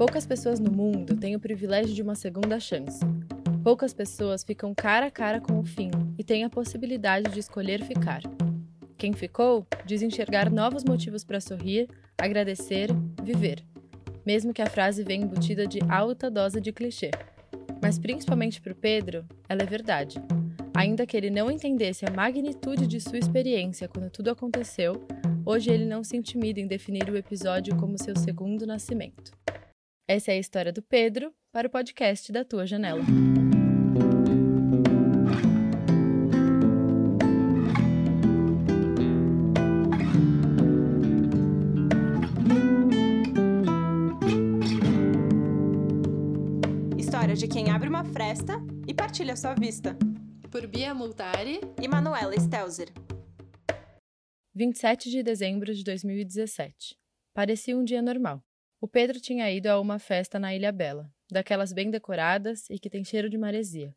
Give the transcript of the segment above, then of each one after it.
Poucas pessoas no mundo têm o privilégio de uma segunda chance. Poucas pessoas ficam cara a cara com o fim e têm a possibilidade de escolher ficar. Quem ficou diz enxergar novos motivos para sorrir, agradecer, viver. Mesmo que a frase venha embutida de alta dose de clichê. Mas principalmente para o Pedro, ela é verdade. Ainda que ele não entendesse a magnitude de sua experiência quando tudo aconteceu, hoje ele não se intimida em definir o episódio como seu segundo nascimento. Essa é a história do Pedro para o podcast da Tua Janela. História de quem abre uma fresta e partilha sua vista. Por Bia Multari e Manuela Stelzer. 27 de dezembro de 2017. Parecia um dia normal. O Pedro tinha ido a uma festa na Ilha Bela, daquelas bem decoradas e que tem cheiro de maresia.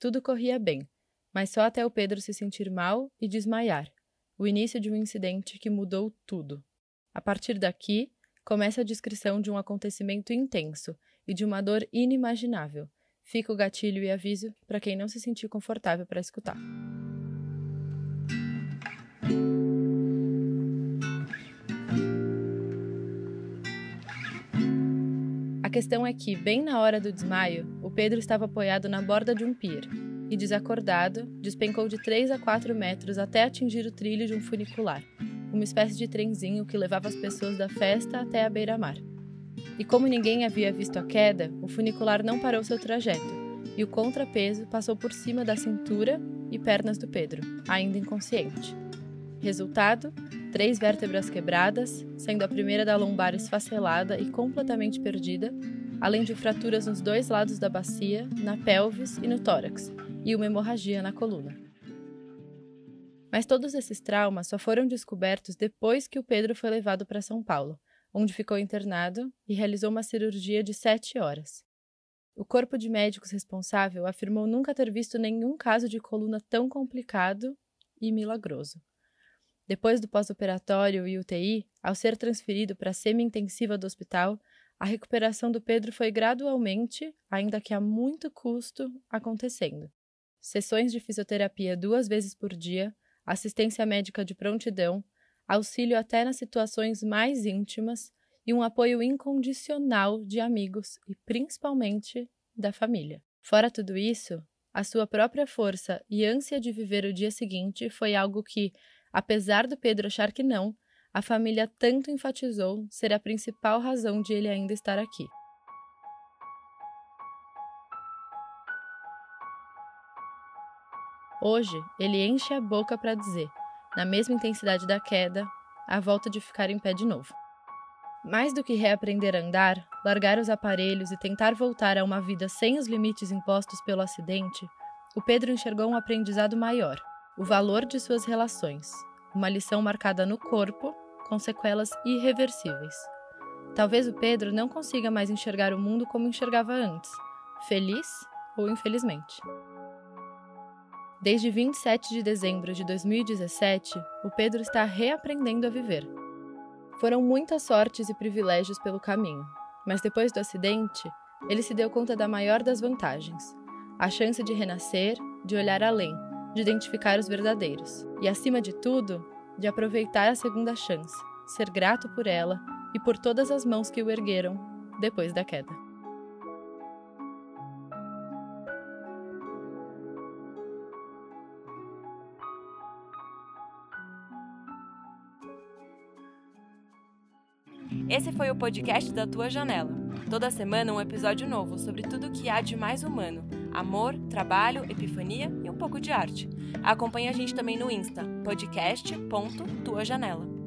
Tudo corria bem, mas só até o Pedro se sentir mal e desmaiar. O início de um incidente que mudou tudo. A partir daqui, começa a descrição de um acontecimento intenso e de uma dor inimaginável. Fica o gatilho e aviso para quem não se sentir confortável para escutar. A questão é que, bem na hora do desmaio, o Pedro estava apoiado na borda de um pier e, desacordado, despencou de 3 a 4 metros até atingir o trilho de um funicular, uma espécie de trenzinho que levava as pessoas da festa até a beira-mar. E como ninguém havia visto a queda, o funicular não parou seu trajeto e o contrapeso passou por cima da cintura e pernas do Pedro, ainda inconsciente. Resultado: três vértebras quebradas, sendo a primeira da lombar esfacelada e completamente perdida, além de fraturas nos dois lados da bacia, na pelvis e no tórax, e uma hemorragia na coluna. Mas todos esses traumas só foram descobertos depois que o Pedro foi levado para São Paulo, onde ficou internado e realizou uma cirurgia de sete horas. O corpo de médicos responsável afirmou nunca ter visto nenhum caso de coluna tão complicado e milagroso. Depois do pós-operatório e UTI, ao ser transferido para a semi-intensiva do hospital, a recuperação do Pedro foi gradualmente, ainda que a muito custo, acontecendo. Sessões de fisioterapia duas vezes por dia, assistência médica de prontidão, auxílio até nas situações mais íntimas e um apoio incondicional de amigos e principalmente da família. Fora tudo isso, a sua própria força e ânsia de viver o dia seguinte foi algo que, Apesar do Pedro achar que não, a família tanto enfatizou ser a principal razão de ele ainda estar aqui. Hoje, ele enche a boca para dizer, na mesma intensidade da queda, a volta de ficar em pé de novo. Mais do que reaprender a andar, largar os aparelhos e tentar voltar a uma vida sem os limites impostos pelo acidente, o Pedro enxergou um aprendizado maior, o valor de suas relações, uma lição marcada no corpo, com sequelas irreversíveis. Talvez o Pedro não consiga mais enxergar o mundo como enxergava antes, feliz ou infelizmente. Desde 27 de dezembro de 2017, o Pedro está reaprendendo a viver. Foram muitas sortes e privilégios pelo caminho, mas depois do acidente, ele se deu conta da maior das vantagens: a chance de renascer, de olhar além, de identificar os verdadeiros e, acima de tudo, de aproveitar a segunda chance, ser grato por ela e por todas as mãos que o ergueram depois da queda. Esse foi o podcast da Tua Janela. Toda semana um episódio novo sobre tudo o que há de mais humano: amor, trabalho, epifania e pouco de arte. Acompanhe a gente também no Insta, podcast.tuajanela.